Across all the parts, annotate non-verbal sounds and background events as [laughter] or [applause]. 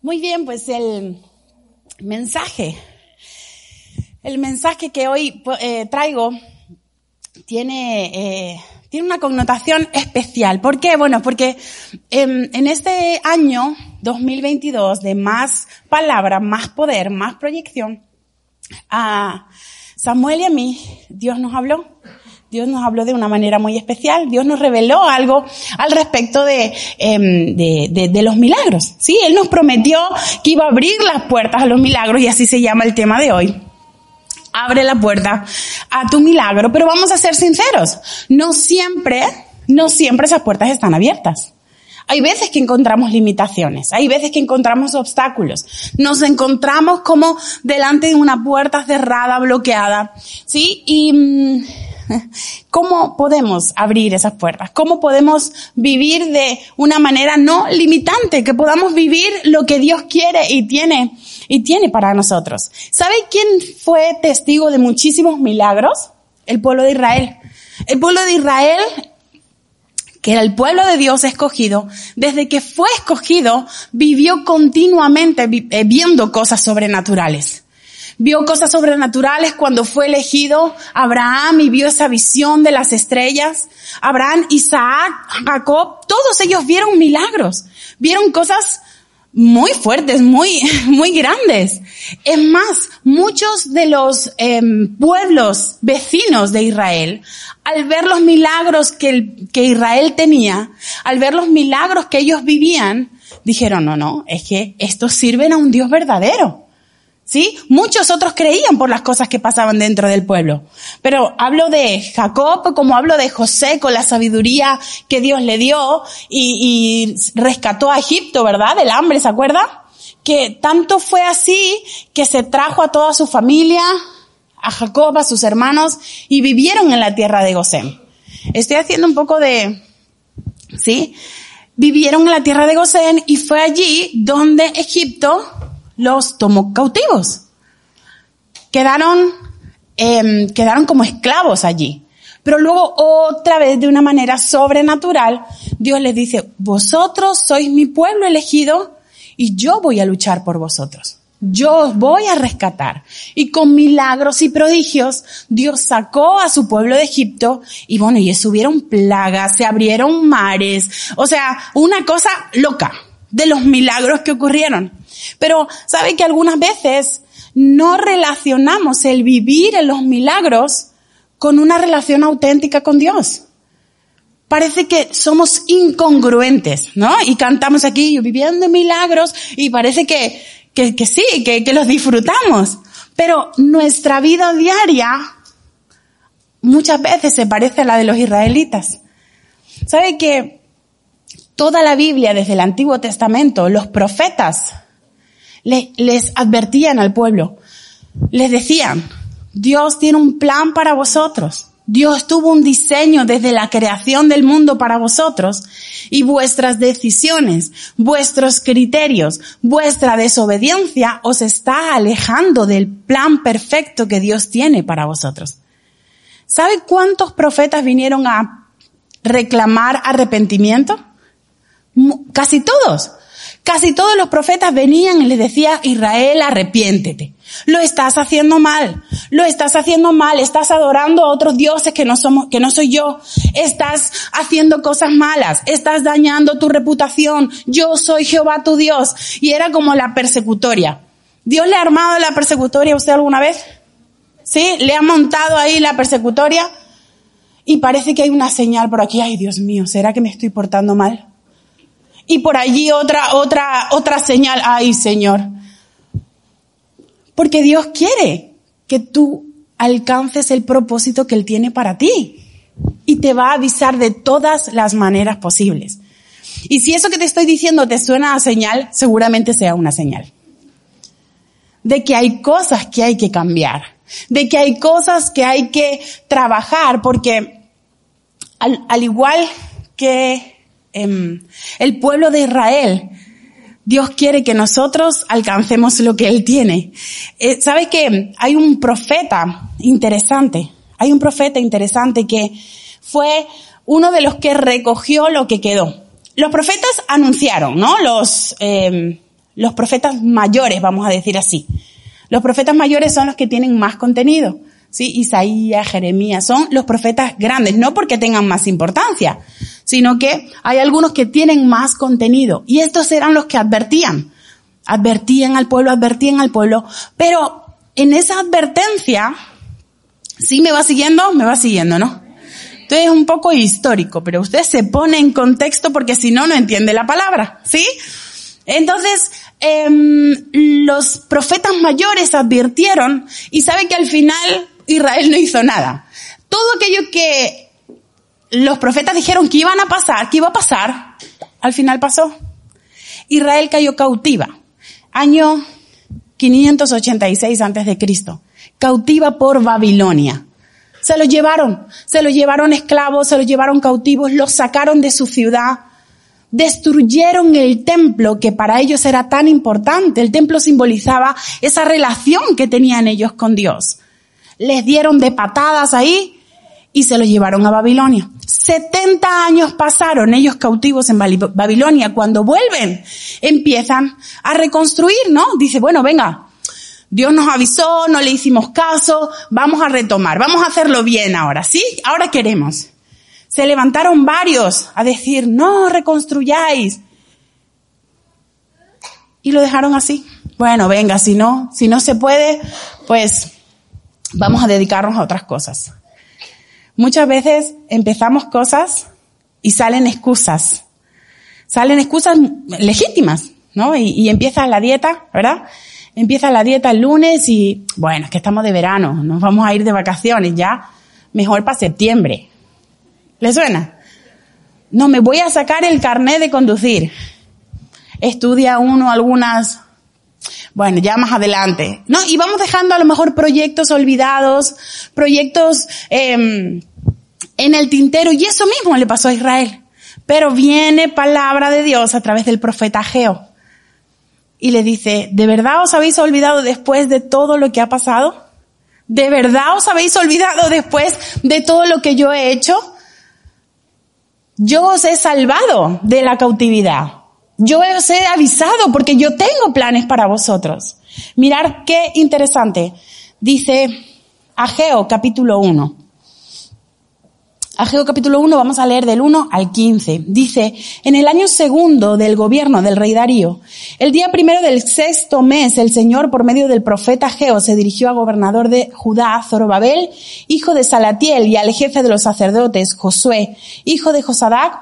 Muy bien, pues el mensaje, el mensaje que hoy eh, traigo tiene, eh, tiene una connotación especial. ¿Por qué? Bueno, porque en, en este año 2022 de más palabra, más poder, más proyección, a Samuel y a mí Dios nos habló Dios nos habló de una manera muy especial. Dios nos reveló algo al respecto de, em, de, de, de, los milagros. Sí, Él nos prometió que iba a abrir las puertas a los milagros y así se llama el tema de hoy. Abre la puerta a tu milagro, pero vamos a ser sinceros. No siempre, no siempre esas puertas están abiertas. Hay veces que encontramos limitaciones, hay veces que encontramos obstáculos. Nos encontramos como delante de una puerta cerrada, bloqueada, ¿sí? Y, mm, [laughs] ¿Cómo podemos abrir esas puertas? ¿Cómo podemos vivir de una manera no limitante? Que podamos vivir lo que Dios quiere y tiene, y tiene para nosotros. ¿Sabe quién fue testigo de muchísimos milagros? El pueblo de Israel. El pueblo de Israel que era el pueblo de Dios escogido, desde que fue escogido, vivió continuamente eh, viendo cosas sobrenaturales vio cosas sobrenaturales cuando fue elegido Abraham y vio esa visión de las estrellas. Abraham, Isaac, Jacob, todos ellos vieron milagros, vieron cosas muy fuertes, muy, [laughs] muy grandes. Es más, muchos de los eh, pueblos vecinos de Israel, al ver los milagros que, que Israel tenía, al ver los milagros que ellos vivían, dijeron, no, no, es que estos sirven a un Dios verdadero. ¿Sí? Muchos otros creían por las cosas que pasaban dentro del pueblo. Pero hablo de Jacob como hablo de José con la sabiduría que Dios le dio y, rescató a Egipto, ¿verdad? Del hambre, ¿se acuerda? Que tanto fue así que se trajo a toda su familia, a Jacob, a sus hermanos y vivieron en la tierra de Gosén. Estoy haciendo un poco de, ¿sí? Vivieron en la tierra de Gosén y fue allí donde Egipto los tomó cautivos. Quedaron, eh, quedaron como esclavos allí. Pero luego otra vez de una manera sobrenatural, Dios les dice, vosotros sois mi pueblo elegido y yo voy a luchar por vosotros. Yo os voy a rescatar. Y con milagros y prodigios, Dios sacó a su pueblo de Egipto y bueno, y subieron plagas, se abrieron mares. O sea, una cosa loca de los milagros que ocurrieron. Pero sabe que algunas veces no relacionamos el vivir en los milagros con una relación auténtica con Dios. Parece que somos incongruentes, ¿no? Y cantamos aquí viviendo milagros y parece que, que, sí, que los disfrutamos. Pero nuestra vida diaria muchas veces se parece a la de los israelitas. ¿Sabe que toda la Biblia, desde el Antiguo Testamento, los profetas les advertían al pueblo, les decían, Dios tiene un plan para vosotros. Dios tuvo un diseño desde la creación del mundo para vosotros y vuestras decisiones, vuestros criterios, vuestra desobediencia os está alejando del plan perfecto que Dios tiene para vosotros. ¿Sabe cuántos profetas vinieron a reclamar arrepentimiento? Casi todos. Casi todos los profetas venían y les decía, Israel, arrepiéntete. Lo estás haciendo mal. Lo estás haciendo mal. Estás adorando a otros dioses que no somos, que no soy yo. Estás haciendo cosas malas. Estás dañando tu reputación. Yo soy Jehová tu Dios. Y era como la persecutoria. ¿Dios le ha armado la persecutoria a usted alguna vez? ¿Sí? ¿Le ha montado ahí la persecutoria? Y parece que hay una señal por aquí. Ay, Dios mío, ¿será que me estoy portando mal? Y por allí otra, otra, otra señal. Ay, Señor. Porque Dios quiere que tú alcances el propósito que Él tiene para ti. Y te va a avisar de todas las maneras posibles. Y si eso que te estoy diciendo te suena a señal, seguramente sea una señal. De que hay cosas que hay que cambiar. De que hay cosas que hay que trabajar porque al, al igual que Em, el pueblo de Israel, Dios quiere que nosotros alcancemos lo que Él tiene. Eh, ¿Sabe que hay un profeta interesante? Hay un profeta interesante que fue uno de los que recogió lo que quedó. Los profetas anunciaron, ¿no? Los, eh, los profetas mayores, vamos a decir así. Los profetas mayores son los que tienen más contenido. ¿sí? Isaías, Jeremías, son los profetas grandes, no porque tengan más importancia, sino que hay algunos que tienen más contenido. Y estos eran los que advertían. Advertían al pueblo, advertían al pueblo. Pero en esa advertencia, ¿sí me va siguiendo? Me va siguiendo, ¿no? Entonces es un poco histórico, pero usted se pone en contexto porque si no, no entiende la palabra, ¿sí? Entonces, em, los profetas mayores advirtieron y sabe que al final Israel no hizo nada. Todo aquello que los profetas dijeron que iban a pasar, que iba a pasar, al final pasó. Israel cayó cautiva. Año 586 antes de Cristo. Cautiva por Babilonia. Se lo llevaron, se lo llevaron esclavos, se lo llevaron cautivos, los sacaron de su ciudad, destruyeron el templo que para ellos era tan importante. El templo simbolizaba esa relación que tenían ellos con Dios les dieron de patadas ahí y se los llevaron a Babilonia. 70 años pasaron ellos cautivos en Babilonia. Cuando vuelven, empiezan a reconstruir, ¿no? Dice, bueno, venga, Dios nos avisó, no le hicimos caso, vamos a retomar, vamos a hacerlo bien ahora, ¿sí? Ahora queremos. Se levantaron varios a decir, no reconstruyáis. Y lo dejaron así. Bueno, venga, si no, si no se puede, pues vamos a dedicarnos a otras cosas. Muchas veces empezamos cosas y salen excusas. Salen excusas legítimas, ¿no? Y, empieza la dieta, ¿verdad? Empieza la dieta el lunes y, bueno, es que estamos de verano, nos vamos a ir de vacaciones ya, mejor para septiembre. ¿Le suena? No, me voy a sacar el carnet de conducir. Estudia uno algunas bueno, ya más adelante, ¿no? Y vamos dejando a lo mejor proyectos olvidados, proyectos eh, en el tintero, y eso mismo le pasó a Israel. Pero viene palabra de Dios a través del profeta Geo. Y le dice, ¿de verdad os habéis olvidado después de todo lo que ha pasado? ¿De verdad os habéis olvidado después de todo lo que yo he hecho? Yo os he salvado de la cautividad. Yo os he avisado porque yo tengo planes para vosotros. Mirar qué interesante. Dice Ageo capítulo 1. Ageo capítulo 1 vamos a leer del 1 al 15. Dice, en el año segundo del gobierno del rey Darío, el día primero del sexto mes, el Señor por medio del profeta Ageo se dirigió al gobernador de Judá, Zorobabel, hijo de Salatiel, y al jefe de los sacerdotes, Josué, hijo de Josadac,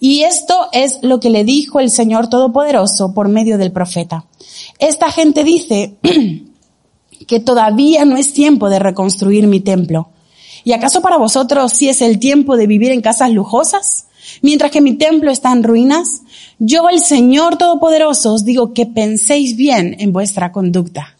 y esto es lo que le dijo el Señor Todopoderoso por medio del profeta. Esta gente dice [clears throat] que todavía no es tiempo de reconstruir mi templo. ¿Y acaso para vosotros sí es el tiempo de vivir en casas lujosas? Mientras que mi templo está en ruinas, yo el Señor Todopoderoso os digo que penséis bien en vuestra conducta.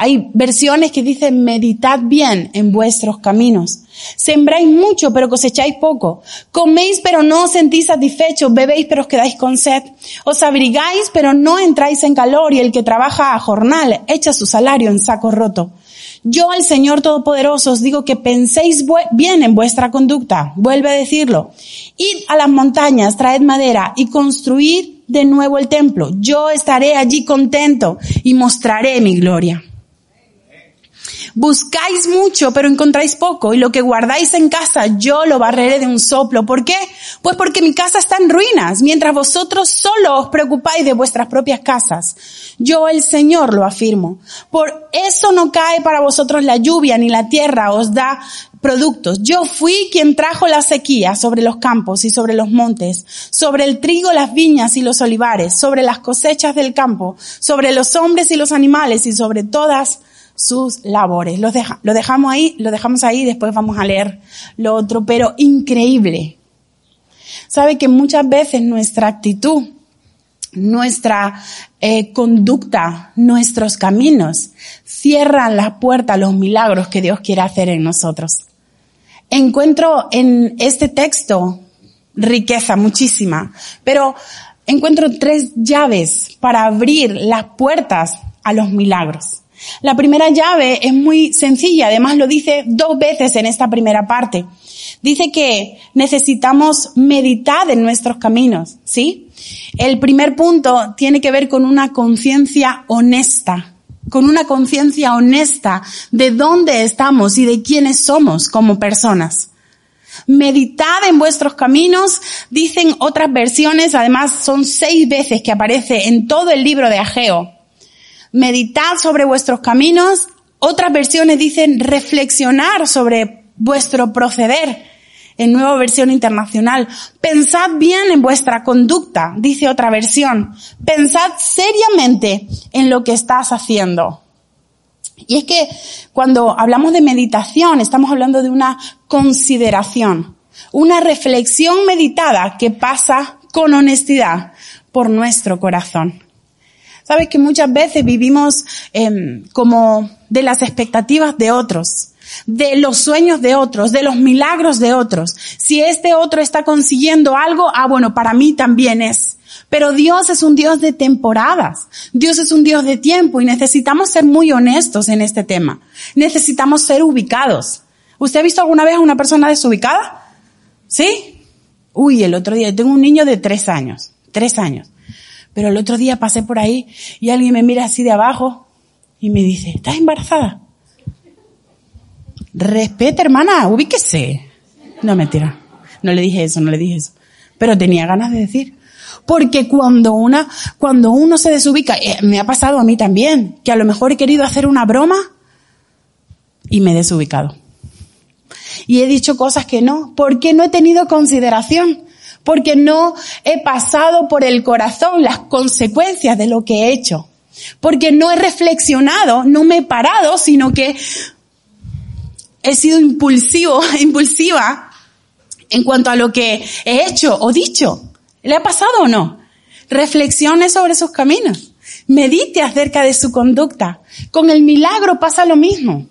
Hay versiones que dicen meditad bien en vuestros caminos. Sembráis mucho, pero cosecháis poco. Coméis, pero no os sentís satisfechos. Bebéis, pero os quedáis con sed. Os abrigáis, pero no entráis en calor. Y el que trabaja a jornal echa su salario en saco roto. Yo, al Señor Todopoderoso, os digo que penséis bien en vuestra conducta. Vuelve a decirlo. Id a las montañas, traed madera y construid de nuevo el templo. Yo estaré allí contento y mostraré mi gloria. Buscáis mucho, pero encontráis poco, y lo que guardáis en casa yo lo barreré de un soplo. ¿Por qué? Pues porque mi casa está en ruinas, mientras vosotros solo os preocupáis de vuestras propias casas. Yo el Señor lo afirmo. Por eso no cae para vosotros la lluvia, ni la tierra os da productos. Yo fui quien trajo la sequía sobre los campos y sobre los montes, sobre el trigo, las viñas y los olivares, sobre las cosechas del campo, sobre los hombres y los animales y sobre todas sus labores. Lo, lo dejamos ahí, lo dejamos ahí, después vamos a leer lo otro, pero increíble. Sabe que muchas veces nuestra actitud, nuestra eh, conducta, nuestros caminos cierran las puertas a los milagros que Dios quiere hacer en nosotros. Encuentro en este texto riqueza muchísima, pero encuentro tres llaves para abrir las puertas a los milagros. La primera llave es muy sencilla, además lo dice dos veces en esta primera parte. dice que necesitamos meditar en nuestros caminos, ¿sí? El primer punto tiene que ver con una conciencia honesta, con una conciencia honesta de dónde estamos y de quiénes somos como personas. Meditad en vuestros caminos, dicen otras versiones, además son seis veces que aparece en todo el libro de Ageo. Meditad sobre vuestros caminos, otras versiones dicen reflexionar sobre vuestro proceder en nueva versión internacional. Pensad bien en vuestra conducta, dice otra versión. Pensad seriamente en lo que estás haciendo. Y es que cuando hablamos de meditación, estamos hablando de una consideración, una reflexión meditada que pasa con honestidad por nuestro corazón. Sabes que muchas veces vivimos eh, como de las expectativas de otros de los sueños de otros, de los milagros de otros. Si este otro está consiguiendo algo, ah, bueno, para mí también es. Pero Dios es un Dios de temporadas. Dios es un Dios de tiempo y necesitamos ser muy honestos en este tema. Necesitamos ser ubicados. ¿Usted ha visto alguna vez a una persona desubicada? ¿Sí? Uy, el otro día, tengo un niño de tres años, tres años. Pero el otro día pasé por ahí y alguien me mira así de abajo y me dice, ¿estás embarazada? Respete, hermana, ubíquese. No, mentira. No le dije eso, no le dije eso. Pero tenía ganas de decir. Porque cuando una, cuando uno se desubica, eh, me ha pasado a mí también, que a lo mejor he querido hacer una broma y me he desubicado. Y he dicho cosas que no, porque no he tenido consideración, porque no he pasado por el corazón las consecuencias de lo que he hecho, porque no he reflexionado, no me he parado, sino que he sido impulsivo, [laughs] impulsiva en cuanto a lo que he hecho o dicho. ¿Le ha pasado o no? Reflexione sobre sus caminos. Medite acerca de su conducta. Con el milagro pasa lo mismo.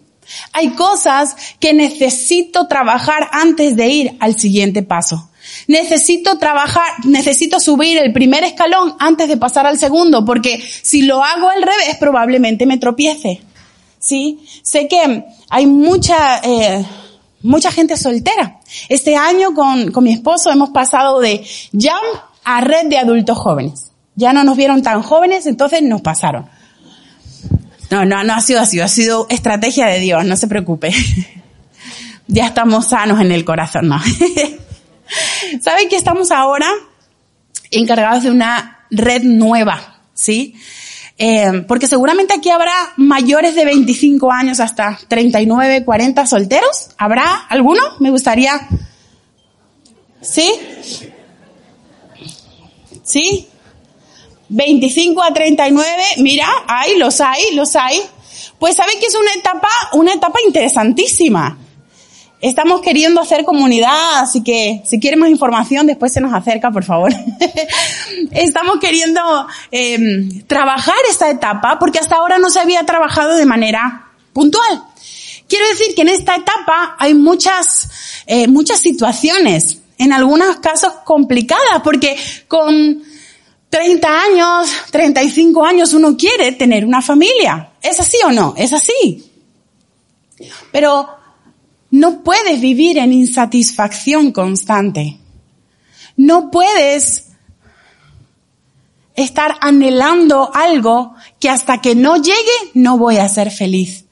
Hay cosas que necesito trabajar antes de ir al siguiente paso. Necesito trabajar, necesito subir el primer escalón antes de pasar al segundo, porque si lo hago al revés probablemente me tropiece. ¿sí? Sé que hay mucha, eh, mucha gente soltera. Este año con, con mi esposo hemos pasado de Jump a Red de Adultos Jóvenes. Ya no nos vieron tan jóvenes, entonces nos pasaron. No, no, no ha sido así, ha sido estrategia de Dios, no se preocupe. [laughs] ya estamos sanos en el corazón, ¿no? [laughs] [laughs] ¿Saben que estamos ahora encargados de una red nueva? ¿Sí? Eh, porque seguramente aquí habrá mayores de 25 años hasta 39, 40 solteros. ¿Habrá alguno? Me gustaría. ¿Sí? ¿Sí? 25 a 39, mira, hay, los hay, los hay. Pues saben que es una etapa, una etapa interesantísima. Estamos queriendo hacer comunidad, así que si quieren más información, después se nos acerca, por favor. [laughs] Estamos queriendo eh, trabajar esta etapa porque hasta ahora no se había trabajado de manera puntual. Quiero decir que en esta etapa hay muchas, eh, muchas situaciones, en algunos casos complicadas, porque con 30 años, 35 años uno quiere tener una familia. ¿Es así o no? Es así. Pero no puedes vivir en insatisfacción constante. No puedes estar anhelando algo que hasta que no llegue no voy a ser feliz.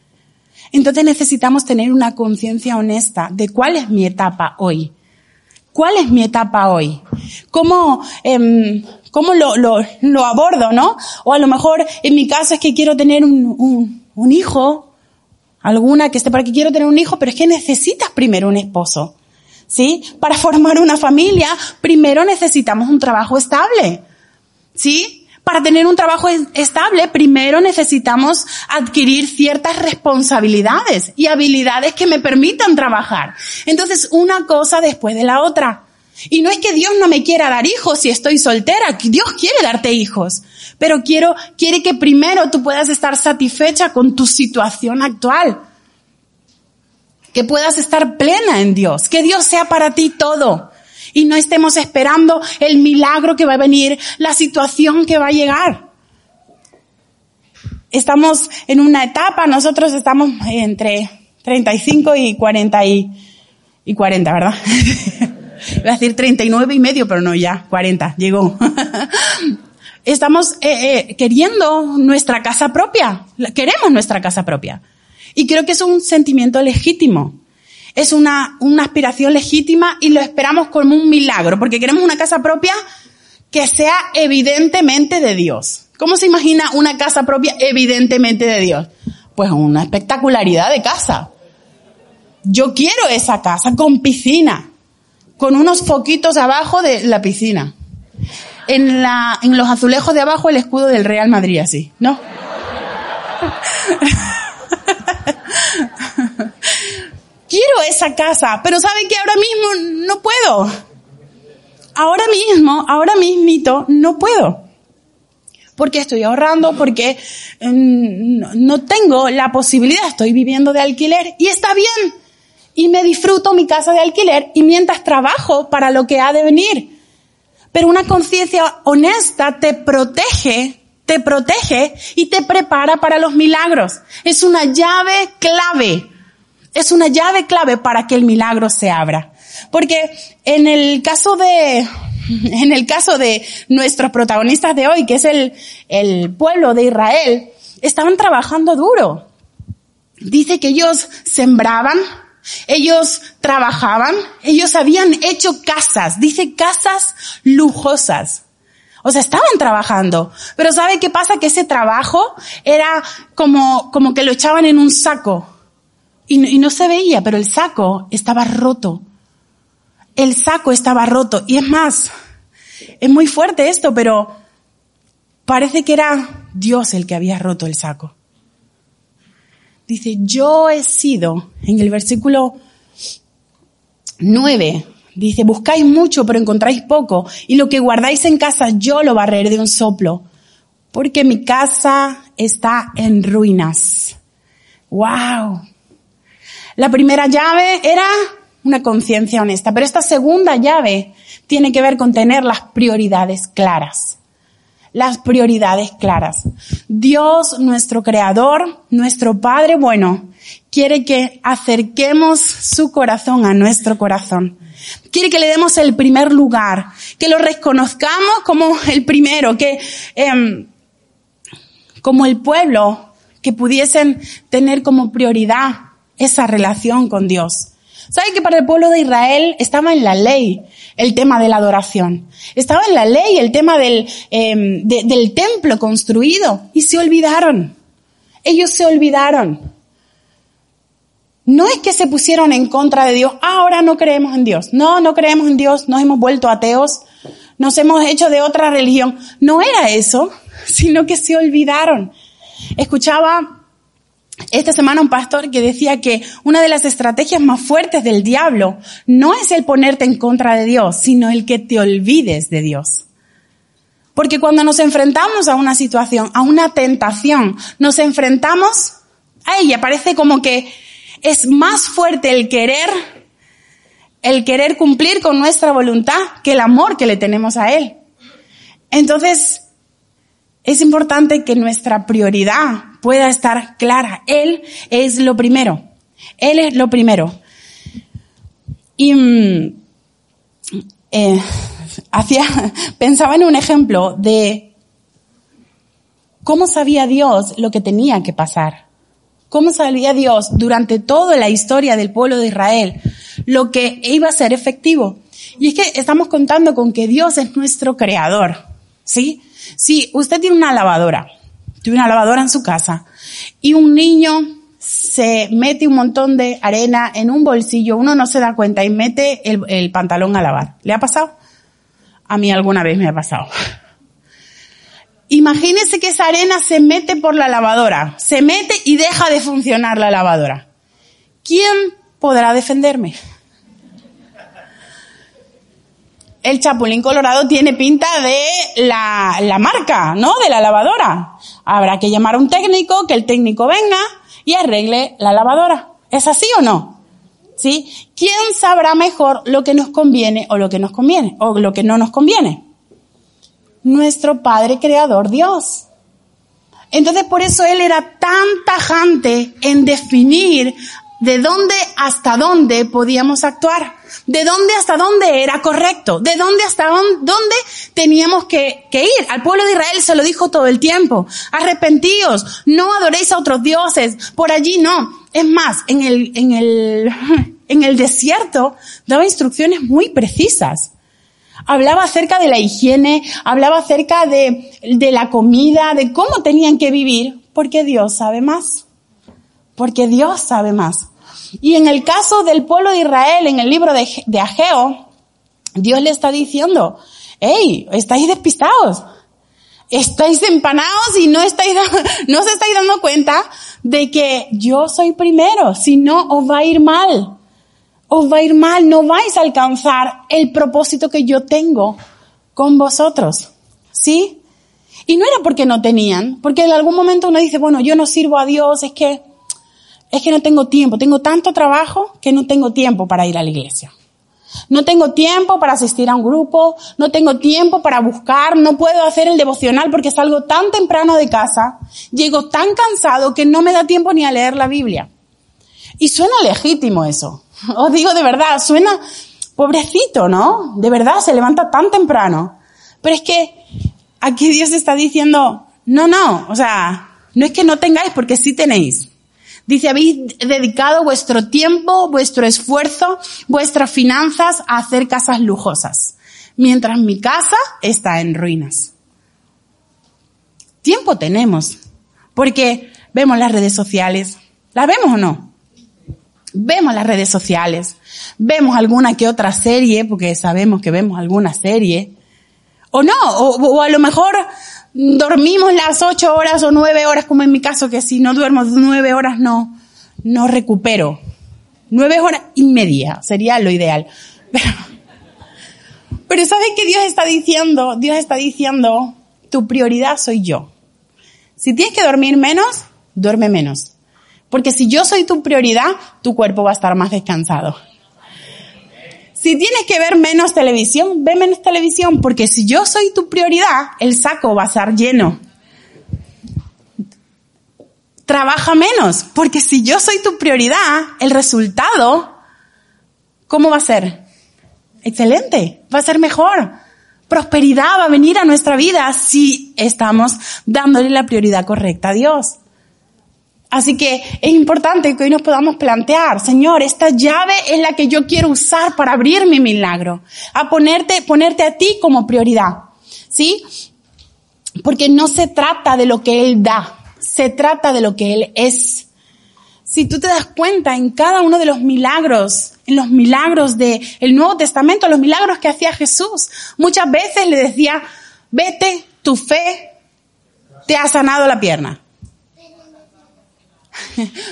Entonces necesitamos tener una conciencia honesta de cuál es mi etapa hoy. ¿Cuál es mi etapa hoy? ¿Cómo, eh, cómo lo, lo, lo, abordo, no? O a lo mejor en mi caso es que quiero tener un, un, un hijo alguna que esté por aquí, quiero tener un hijo, pero es que necesitas primero un esposo. ¿Sí? Para formar una familia, primero necesitamos un trabajo estable. ¿Sí? Para tener un trabajo estable, primero necesitamos adquirir ciertas responsabilidades y habilidades que me permitan trabajar. Entonces, una cosa después de la otra. Y no es que Dios no me quiera dar hijos si estoy soltera, Dios quiere darte hijos. Pero quiero, quiere que primero tú puedas estar satisfecha con tu situación actual. Que puedas estar plena en Dios. Que Dios sea para ti todo. Y no estemos esperando el milagro que va a venir, la situación que va a llegar. Estamos en una etapa, nosotros estamos entre 35 y 40 y y 40, ¿verdad? [laughs] Voy a decir 39 y medio, pero no, ya, 40, llegó. [laughs] Estamos eh, eh, queriendo nuestra casa propia, queremos nuestra casa propia. Y creo que es un sentimiento legítimo. Es una, una aspiración legítima y lo esperamos como un milagro, porque queremos una casa propia que sea evidentemente de Dios. ¿Cómo se imagina una casa propia evidentemente de Dios? Pues una espectacularidad de casa. Yo quiero esa casa con piscina, con unos foquitos abajo de la piscina. En, la, en los azulejos de abajo el escudo del Real Madrid, así, ¿no? [laughs] quiero esa casa, pero ¿sabe que ahora mismo no puedo? Ahora mismo, ahora mismito, no puedo porque estoy ahorrando, porque mm, no tengo la posibilidad, estoy viviendo de alquiler y está bien. Y me disfruto mi casa de alquiler y mientras trabajo para lo que ha de venir. Pero una conciencia honesta te protege, te protege y te prepara para los milagros. Es una llave clave. Es una llave clave para que el milagro se abra. Porque en el caso de, [laughs] en el caso de nuestros protagonistas de hoy, que es el, el pueblo de Israel, estaban trabajando duro. Dice que ellos sembraban, ellos trabajaban, ellos habían hecho casas, dice casas lujosas. O sea, estaban trabajando. Pero ¿sabe qué pasa? Que ese trabajo era como, como que lo echaban en un saco. Y, y no se veía, pero el saco estaba roto el saco estaba roto. Y es más, es muy fuerte esto, pero parece que era Dios el que había roto el saco. Dice, yo he sido, en el versículo 9, dice, buscáis mucho pero encontráis poco, y lo que guardáis en casa yo lo barreré de un soplo, porque mi casa está en ruinas. ¡Wow! La primera llave era una conciencia honesta. Pero esta segunda llave tiene que ver con tener las prioridades claras. Las prioridades claras. Dios, nuestro creador, nuestro Padre bueno, quiere que acerquemos su corazón a nuestro corazón. Quiere que le demos el primer lugar, que lo reconozcamos como el primero, que eh, como el pueblo, que pudiesen tener como prioridad esa relación con Dios. ¿Sabe que para el pueblo de Israel estaba en la ley el tema de la adoración? Estaba en la ley el tema del, em, del templo construido y se olvidaron. Ellos se olvidaron. No es que se pusieron en contra de Dios, ah, ahora no creemos en Dios. No, no creemos en Dios, nos hemos vuelto ateos, nos hemos hecho de otra religión. No era eso, [laughs] sino que se olvidaron. Escuchaba esta semana un pastor que decía que una de las estrategias más fuertes del diablo no es el ponerte en contra de Dios, sino el que te olvides de Dios. Porque cuando nos enfrentamos a una situación, a una tentación, nos enfrentamos a ella. Parece como que es más fuerte el querer, el querer cumplir con nuestra voluntad que el amor que le tenemos a Él. Entonces, es importante que nuestra prioridad pueda estar clara. Él es lo primero. Él es lo primero. Y mm, eh, hacía, [laughs] pensaba en un ejemplo de cómo sabía Dios lo que tenía que pasar. Cómo sabía Dios durante toda la historia del pueblo de Israel lo que iba a ser efectivo. Y es que estamos contando con que Dios es nuestro creador. ¿Sí? Si usted tiene una lavadora, tiene una lavadora en su casa y un niño se mete un montón de arena en un bolsillo, uno no se da cuenta y mete el, el pantalón a lavar. ¿Le ha pasado? A mí alguna vez me ha pasado. Imagínese que esa arena se mete por la lavadora, se mete y deja de funcionar la lavadora. ¿Quién podrá defenderme? El Chapulín Colorado tiene pinta de la, la marca, ¿no? De la lavadora. Habrá que llamar a un técnico, que el técnico venga y arregle la lavadora. ¿Es así o no? ¿Sí? ¿Quién sabrá mejor lo que nos conviene o lo que nos conviene o lo que no nos conviene? Nuestro Padre Creador Dios. Entonces por eso Él era tan tajante en definir de dónde hasta dónde podíamos actuar, de dónde hasta dónde era correcto, de dónde hasta dónde teníamos que, ir. Al pueblo de Israel se lo dijo todo el tiempo, arrepentíos, no adoréis a otros dioses, por allí no. Es más, en el, en el, [laughs] en el desierto daba instrucciones muy precisas. Hablaba acerca de la higiene, hablaba acerca de, de la comida, de cómo tenían que vivir, porque Dios sabe más. Porque Dios sabe más. Y en el caso del pueblo de Israel, en el libro de, de Ageo, Dios le está diciendo, hey, estáis despistados, estáis empanados y no estáis, [laughs] no se estáis dando cuenta de que yo soy primero, si no os va a ir mal. Os va a ir mal, no vais a alcanzar el propósito que yo tengo con vosotros. ¿Sí? Y no era porque no tenían, porque en algún momento uno dice, bueno, yo no sirvo a Dios, es que es que no tengo tiempo, tengo tanto trabajo que no tengo tiempo para ir a la iglesia. No tengo tiempo para asistir a un grupo, no tengo tiempo para buscar, no puedo hacer el devocional porque salgo tan temprano de casa, llego tan cansado que no me da tiempo ni a leer la Biblia. Y suena legítimo eso. [laughs] Os digo de verdad, suena pobrecito, ¿no? De verdad, se levanta tan temprano. Pero es que aquí Dios está diciendo, no, no, o sea, no es que no tengáis porque sí tenéis. Dice, habéis dedicado vuestro tiempo, vuestro esfuerzo, vuestras finanzas a hacer casas lujosas, mientras mi casa está en ruinas. Tiempo tenemos, porque vemos las redes sociales. ¿Las vemos o no? Vemos las redes sociales, vemos alguna que otra serie, porque sabemos que vemos alguna serie, o no, o, a lo mejor dormimos las ocho horas o nueve horas, como en mi caso, que si no duermo nueve horas no, no recupero. Nueve horas y media sería lo ideal. [laughs] Pero, pero ¿sabes qué Dios está diciendo? Dios está diciendo, tu prioridad soy yo. Si tienes que dormir menos, duerme menos. Porque si yo soy tu prioridad, tu cuerpo va a estar más descansado. Si tienes que ver menos televisión, ve menos televisión, porque si yo soy tu prioridad, el saco va a estar lleno. Trabaja menos, porque si yo soy tu prioridad, el resultado, ¿cómo va a ser? Excelente, va a ser mejor. Prosperidad va a venir a nuestra vida si estamos dándole la prioridad correcta a Dios. Así que es importante que hoy nos podamos plantear, Señor, esta llave es la que yo quiero usar para abrir mi milagro, a ponerte, ponerte a ti como prioridad. ¿Sí? Porque no se trata de lo que Él da, se trata de lo que Él es. Si tú te das cuenta en cada uno de los milagros, en los milagros del Nuevo Testamento, los milagros que hacía Jesús, muchas veces le decía, vete, tu fe te ha sanado la pierna.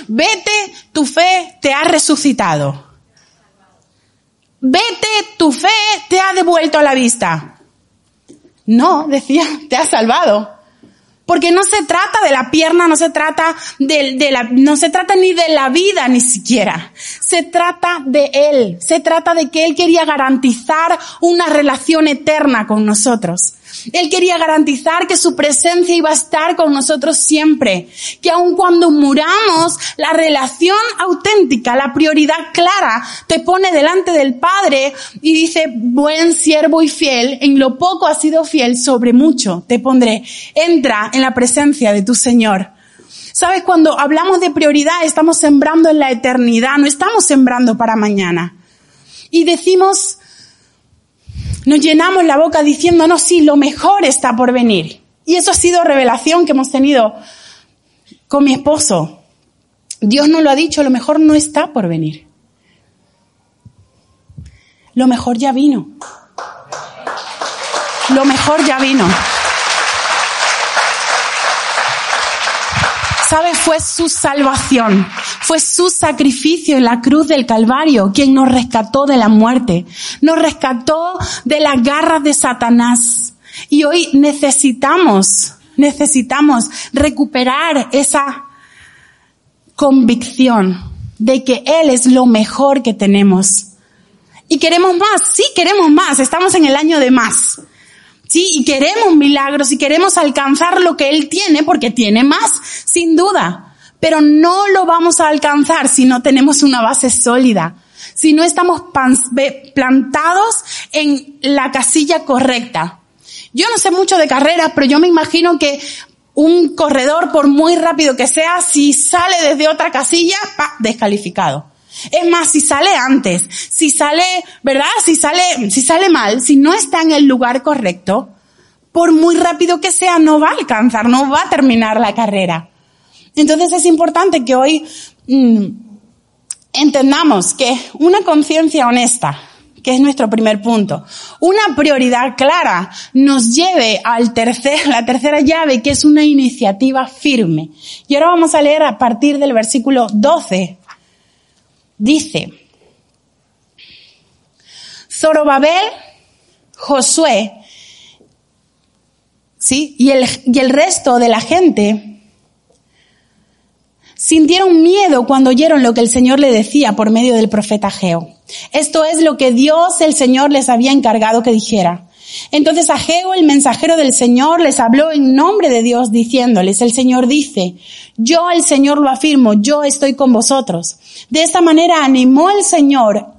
Vete, tu fe te ha resucitado. Vete, tu fe te ha devuelto la vista. No, decía, te ha salvado. Porque no se trata de la pierna, no se trata de, la, no se trata ni de la vida ni siquiera. Se trata de Él. Se trata de que Él quería garantizar una relación eterna con nosotros. Él quería garantizar que su presencia iba a estar con nosotros siempre. Que aun cuando muramos, la relación auténtica, la prioridad clara, te pone delante del Padre y dice, buen siervo y fiel, en lo poco has sido fiel, sobre mucho te pondré. Entra en la presencia de tu Señor. Sabes, cuando hablamos de prioridad, estamos sembrando en la eternidad, no estamos sembrando para mañana. Y decimos, nos llenamos la boca diciendo, no, sí, lo mejor está por venir. Y eso ha sido revelación que hemos tenido con mi esposo. Dios nos lo ha dicho, lo mejor no está por venir. Lo mejor ya vino. Lo mejor ya vino. ¿Sabe? Fue su salvación. Fue su sacrificio en la cruz del Calvario quien nos rescató de la muerte. Nos rescató de las garras de Satanás. Y hoy necesitamos, necesitamos recuperar esa convicción de que Él es lo mejor que tenemos. Y queremos más, sí queremos más, estamos en el año de más. Sí, y queremos milagros y queremos alcanzar lo que Él tiene porque tiene más, sin duda. pero no lo vamos a alcanzar si no tenemos una base sólida, si no estamos plantados en la casilla correcta. Yo no sé mucho de carreras, pero yo me imagino que un corredor, por muy rápido que sea, si sale desde otra casilla, pa, descalificado. Es más, si sale antes, si sale, ¿verdad? Si sale, si sale mal, si no está en el lugar correcto, por muy rápido que sea, no va a alcanzar, no va a terminar la carrera. Entonces es importante que hoy mm, entendamos que una conciencia honesta, que es nuestro primer punto, una prioridad clara nos lleve al tercer, la tercera llave, que es una iniciativa firme. Y ahora vamos a leer a partir del versículo 12. Dice, Zorobabel, Josué ¿sí? Y el, y el resto de la gente sintieron miedo cuando oyeron lo que el Señor le decía por medio del profeta Geo. Esto es lo que Dios, el Señor, les había encargado que dijera. Entonces Ageo, el mensajero del Señor, les habló en nombre de Dios diciéndoles, el Señor dice, yo el Señor lo afirmo, yo estoy con vosotros. De esta manera animó el Señor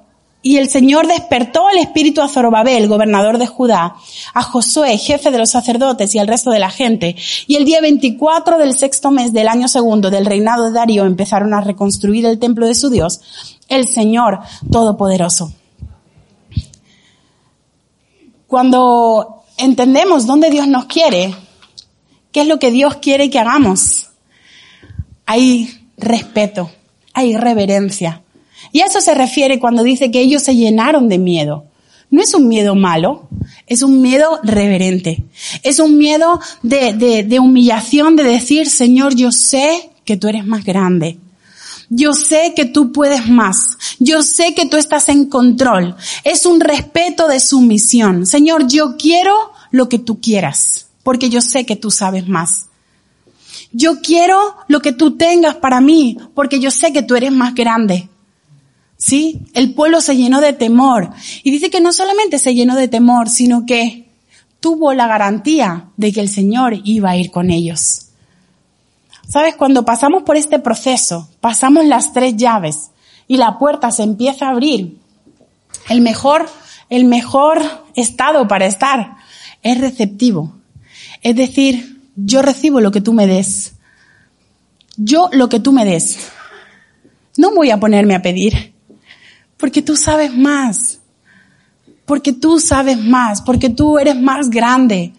y el Señor despertó el espíritu a Zorobabel, gobernador de Judá, a Josué, jefe de los sacerdotes y al resto de la gente. Y el día 24 del sexto mes del año segundo del reinado de Darío empezaron a reconstruir el templo de su Dios, el Señor Todopoderoso. Cuando entendemos dónde Dios nos quiere, qué es lo que Dios quiere que hagamos, hay respeto, hay reverencia, y a eso se refiere cuando dice que ellos se llenaron de miedo. No es un miedo malo, es un miedo reverente. Es un miedo de, de, de humillación, de decir, Señor, yo sé que tú eres más grande. Yo sé que tú puedes más. Yo sé que tú estás en control. Es un respeto de sumisión. Señor, yo quiero lo que tú quieras, porque yo sé que tú sabes más. Yo quiero lo que tú tengas para mí, porque yo sé que tú eres más grande. ¿Sí? El pueblo se llenó de temor. Y dice que no solamente se llenó de temor, sino que tuvo la garantía de que el Señor iba a ir con ellos. ¿Sabes? Cuando pasamos por este proceso, pasamos las tres llaves y la puerta se empieza a abrir, el mejor, el mejor estado para estar es receptivo. Es decir, yo recibo lo que tú me des. Yo lo que tú me des. No voy a ponerme a pedir. Porque tú sabes más. Porque tú sabes más. Porque tú eres más grande.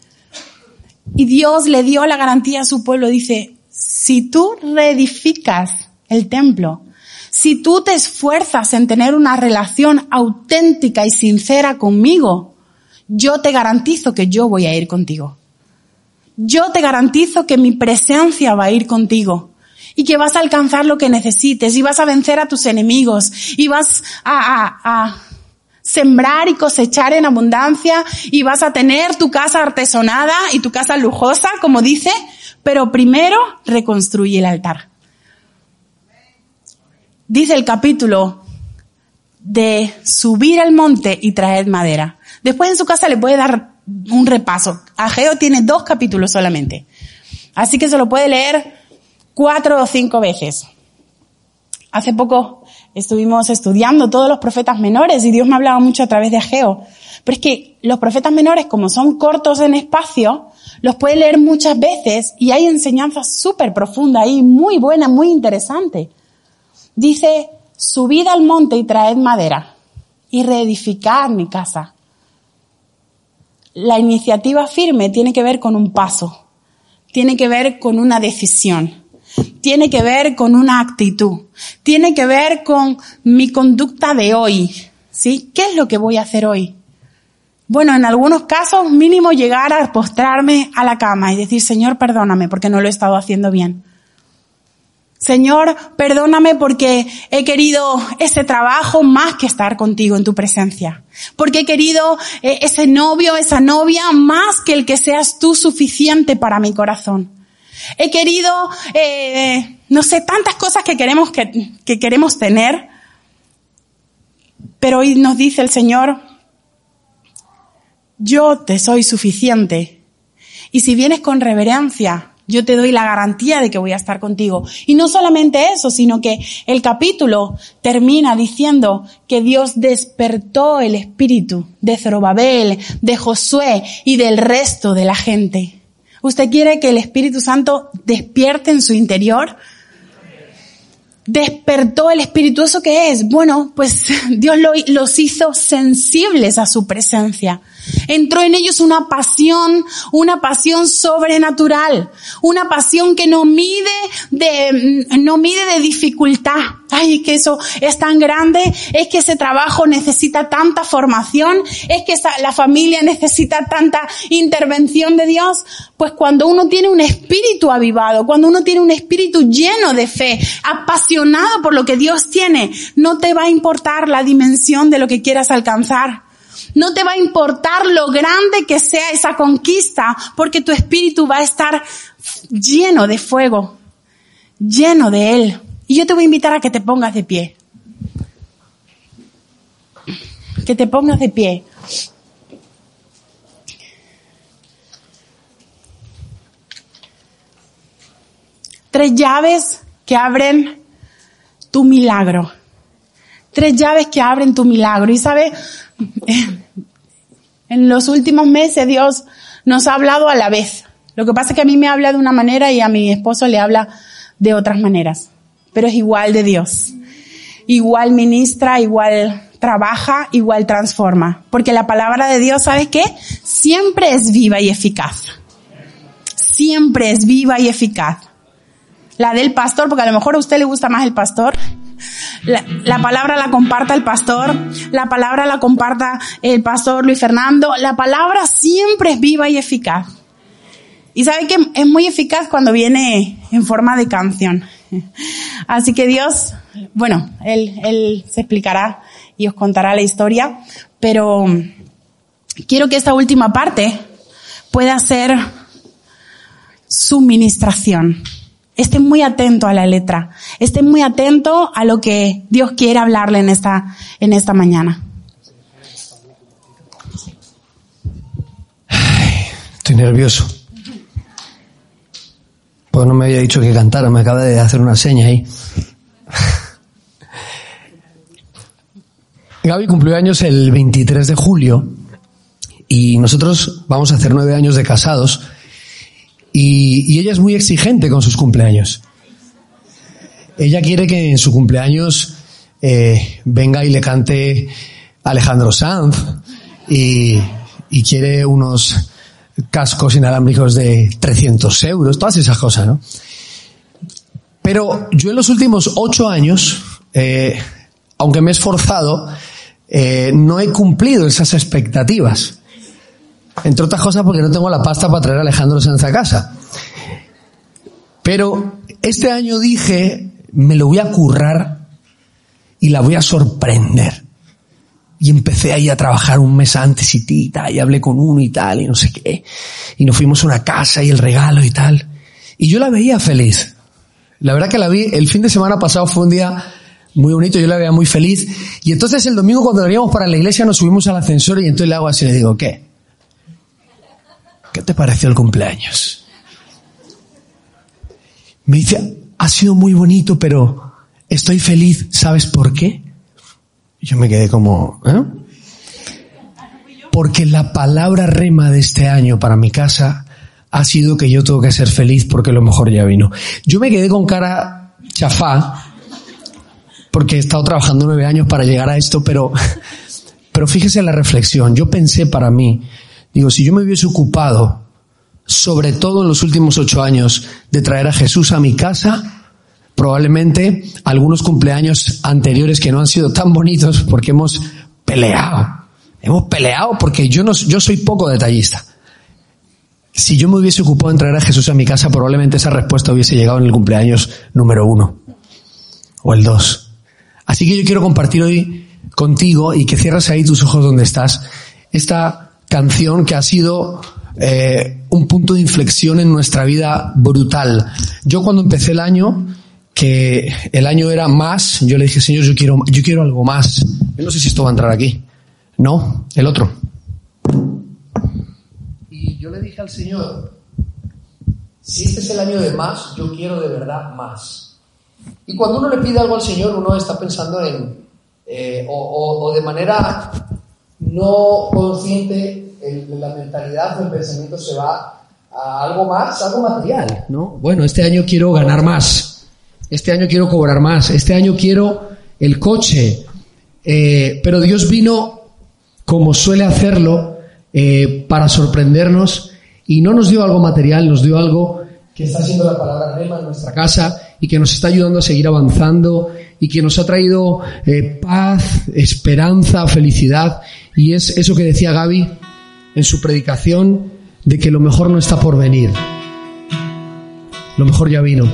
Y Dios le dio la garantía a su pueblo. Dice, si tú reedificas el templo, si tú te esfuerzas en tener una relación auténtica y sincera conmigo, yo te garantizo que yo voy a ir contigo. Yo te garantizo que mi presencia va a ir contigo y que vas a alcanzar lo que necesites y vas a vencer a tus enemigos y vas a, a, sembrar y cosechar en abundancia y vas a tener tu casa artesonada y tu casa lujosa, como dice, pero primero reconstruye el altar. Dice el capítulo de subir al monte y traer madera. Después en su casa le puede dar un repaso. Ageo tiene dos capítulos solamente. Así que se lo puede leer cuatro o cinco veces. Hace poco estuvimos estudiando todos los profetas menores y Dios me hablaba mucho a través de Ageo. Pero es que los profetas menores, como son cortos en espacio, los puede leer muchas veces y hay enseñanzas súper profundas y muy buena, muy interesante. Dice, subid al monte y traed madera y reedificad mi casa. La iniciativa firme tiene que ver con un paso, tiene que ver con una decisión tiene que ver con una actitud, tiene que ver con mi conducta de hoy, ¿sí? ¿Qué es lo que voy a hacer hoy? Bueno, en algunos casos mínimo llegar a postrarme a la cama y decir, Señor, perdóname porque no lo he estado haciendo bien. Señor, perdóname porque he querido ese trabajo más que estar contigo en tu presencia. Porque he querido eh, ese novio, esa novia más que el que seas tú suficiente para mi corazón. He querido, eh, no sé, tantas cosas que queremos, que, que queremos tener, pero hoy nos dice el Señor, yo te soy suficiente. Y si vienes con reverencia, yo te doy la garantía de que voy a estar contigo. Y no solamente eso, sino que el capítulo termina diciendo que Dios despertó el espíritu de Zorobabel, de Josué y del resto de la gente. ¿Usted quiere que el Espíritu Santo despierte en su interior? despertó el Espíritu. ¿Eso qué es? Bueno, pues [laughs] Dios los hizo sensibles a su presencia. Entró en ellos una pasión, una pasión sobrenatural, una pasión que no mide de, no mide de dificultad. Ay, es que eso es tan grande, es que ese trabajo necesita tanta formación, es que la familia necesita tanta intervención de Dios. Pues cuando uno tiene un espíritu avivado, cuando uno tiene un espíritu lleno de fe, apasionado por lo que Dios tiene, no te va a importar la dimensión de lo que quieras alcanzar. No te va a importar lo grande que sea esa conquista, porque tu espíritu va a estar lleno de fuego, lleno de Él. Y yo te voy a invitar a que te pongas de pie. Que te pongas de pie. Tres llaves que abren tu milagro. Tres llaves que abren tu milagro. Y sabe, en los últimos meses Dios nos ha hablado a la vez. Lo que pasa es que a mí me habla de una manera y a mi esposo le habla de otras maneras. Pero es igual de Dios. Igual ministra, igual trabaja, igual transforma. Porque la palabra de Dios, ¿sabe qué? Siempre es viva y eficaz. Siempre es viva y eficaz. La del pastor, porque a lo mejor a usted le gusta más el pastor, la, palabra la comparta el pastor, la palabra la comparta el pastor Luis Fernando, la palabra siempre es viva y eficaz. Y sabe que es muy eficaz cuando viene en forma de canción. Así que Dios, bueno, Él, Él se explicará y os contará la historia, pero quiero que esta última parte pueda ser su ministración. Esté muy atento a la letra. Esté muy atento a lo que Dios quiere hablarle en esta, en esta mañana. estoy nervioso. Pues no me había dicho que cantara, me acaba de hacer una seña ahí. Gaby cumplió años el 23 de julio y nosotros vamos a hacer nueve años de casados y, ella es muy exigente con sus cumpleaños. Ella quiere que en su cumpleaños eh, venga y le cante Alejandro Sanz y, y, quiere unos cascos inalámbricos de 300 euros, todas esas cosas, ¿no? Pero yo en los últimos ocho años, eh, aunque me he esforzado, eh, no he cumplido esas expectativas. Entre otras cosas porque no tengo la pasta para traer a Alejandro Sanz a casa. Pero este año dije, me lo voy a currar y la voy a sorprender. Y empecé ahí a trabajar un mes antes y tal, y hablé con uno y tal, y no sé qué. Y nos fuimos a una casa y el regalo y tal. Y yo la veía feliz. La verdad que la vi, el fin de semana pasado fue un día muy bonito, yo la veía muy feliz. Y entonces el domingo cuando veníamos para la iglesia nos subimos al ascensor y entonces le hago así, le digo, ¿qué? ¿Qué te pareció el cumpleaños? Me dice, ha sido muy bonito, pero estoy feliz, ¿sabes por qué? Yo me quedé como, ¿eh? Porque la palabra rema de este año para mi casa ha sido que yo tengo que ser feliz porque lo mejor ya vino. Yo me quedé con cara chafá, porque he estado trabajando nueve años para llegar a esto, pero, [laughs] pero fíjese la reflexión. Yo pensé para mí, Digo, si yo me hubiese ocupado, sobre todo en los últimos ocho años, de traer a Jesús a mi casa, probablemente algunos cumpleaños anteriores que no han sido tan bonitos porque hemos peleado. Hemos peleado porque yo no, yo soy poco detallista. Si yo me hubiese ocupado en traer a Jesús a mi casa, probablemente esa respuesta hubiese llegado en el cumpleaños número uno o el dos. Así que yo quiero compartir hoy contigo y que cierres ahí tus ojos donde estás esta canción que ha sido eh, un punto de inflexión en nuestra vida brutal. Yo cuando empecé el año, que el año era más, yo le dije, Señor, yo quiero, yo quiero algo más. Yo no sé si esto va a entrar aquí. No, el otro. Y yo le dije al Señor, si este es el año de más, yo quiero de verdad más. Y cuando uno le pide algo al Señor, uno está pensando en, eh, o, de manera no consciente, la mentalidad o el pensamiento se va a algo más, algo material, ¿no? Bueno, este año quiero ganar más, este año quiero cobrar más, este año quiero el coche, eh, pero Dios vino como suele hacerlo eh, para sorprendernos y no nos dio algo material, nos dio algo que está siendo la palabra rema en nuestra casa y que nos está ayudando a seguir avanzando y que nos ha traído eh, paz, esperanza, felicidad. Y es eso que decía Gaby en su predicación de que lo mejor no está por venir. Lo mejor ya vino.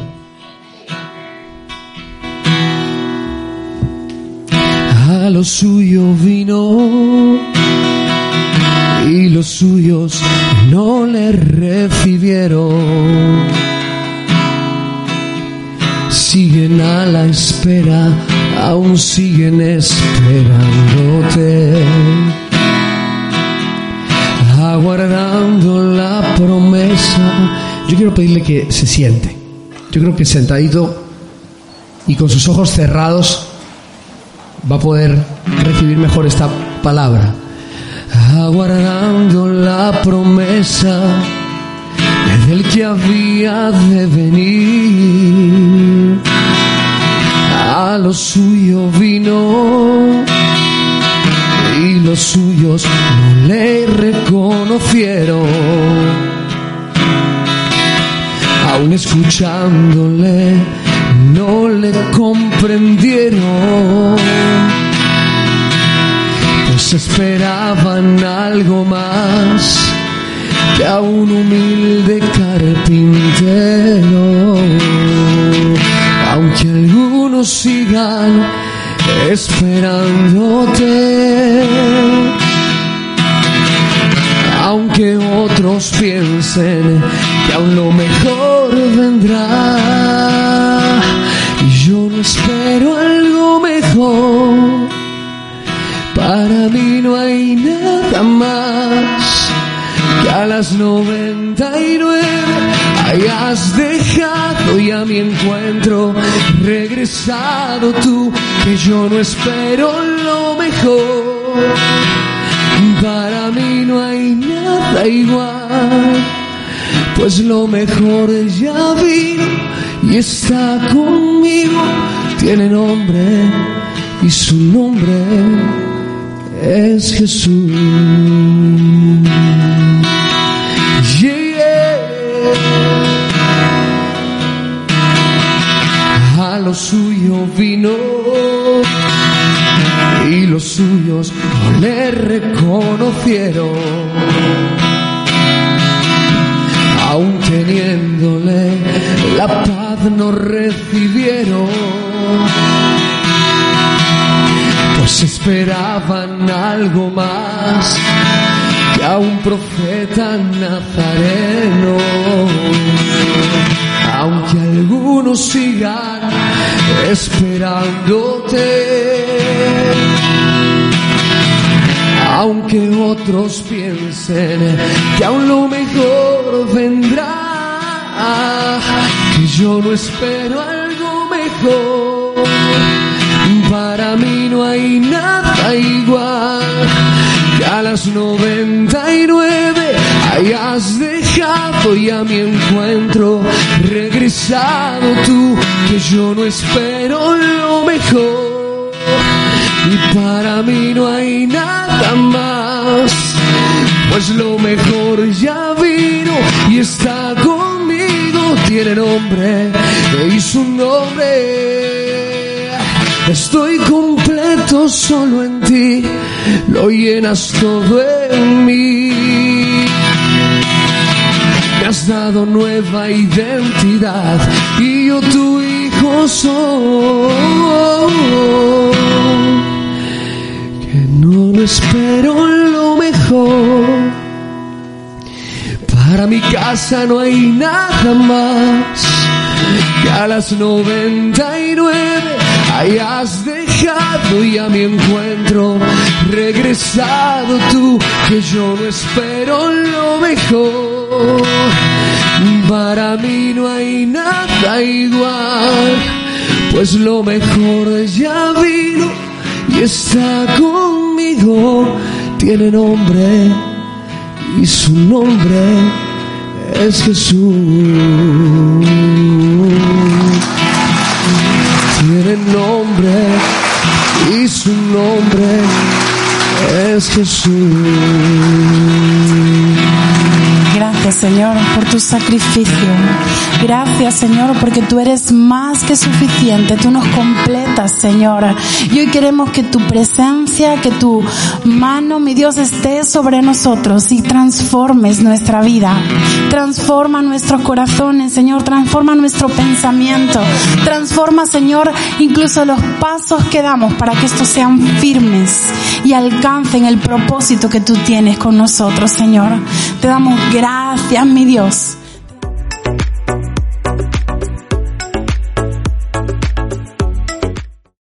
A lo suyo vino y los suyos no le recibieron. Siguen a la espera, aún siguen esperándote, aguardando la promesa. Yo quiero pedirle que se siente. Yo creo que sentadito y con sus ojos cerrados va a poder recibir mejor esta palabra aguardando la promesa del que había de venir. Lo suyo vino y los suyos no le reconocieron. Aún escuchándole no le comprendieron esperaban algo más que a un humilde carpintero. Aunque sigan esperándote, aunque otros piensen que aún lo mejor regresado tú, que yo no espero lo mejor. Para mí no hay nada igual, pues lo mejor ya vino y está conmigo, tiene nombre y su nombre es Jesús. Vino y los suyos no le reconocieron. Aun teniéndole la paz no recibieron pues esperaban algo más que a un profeta nazareno. Aunque algunos sigan esperándote, aunque otros piensen que aún lo mejor vendrá, que yo no espero algo mejor. Para mí no hay nada igual que a las 99 hayas dejado y a mi encuentro regresado tú, que yo no espero lo mejor. Y para mí no hay nada más, pues lo mejor ya vino y está conmigo, tiene nombre y su nombre Estoy completo solo en ti, lo llenas todo en mí. Me has dado nueva identidad y yo tu hijo soy. Que no espero lo mejor. Para mi casa no hay nada más que a las 99 hayas dejado y a mi encuentro regresado tú, que yo no espero lo mejor. Para mí no hay nada igual, pues lo mejor ya vino y está conmigo. Tiene nombre y su nombre es Jesús. Tiene nombre y su nombre es Jesús. Gracias Señor por tu sacrificio. Gracias Señor porque tú eres más que suficiente. Tú nos completas Señor. Y hoy queremos que tu presencia, que tu mano, mi Dios, esté sobre nosotros y transformes nuestra vida. Transforma nuestros corazones Señor. Transforma nuestro pensamiento. Transforma Señor incluso los pasos que damos para que estos sean firmes y alcancen el propósito que tú tienes con nosotros Señor. Te damos gracias Gracias, mi Dios.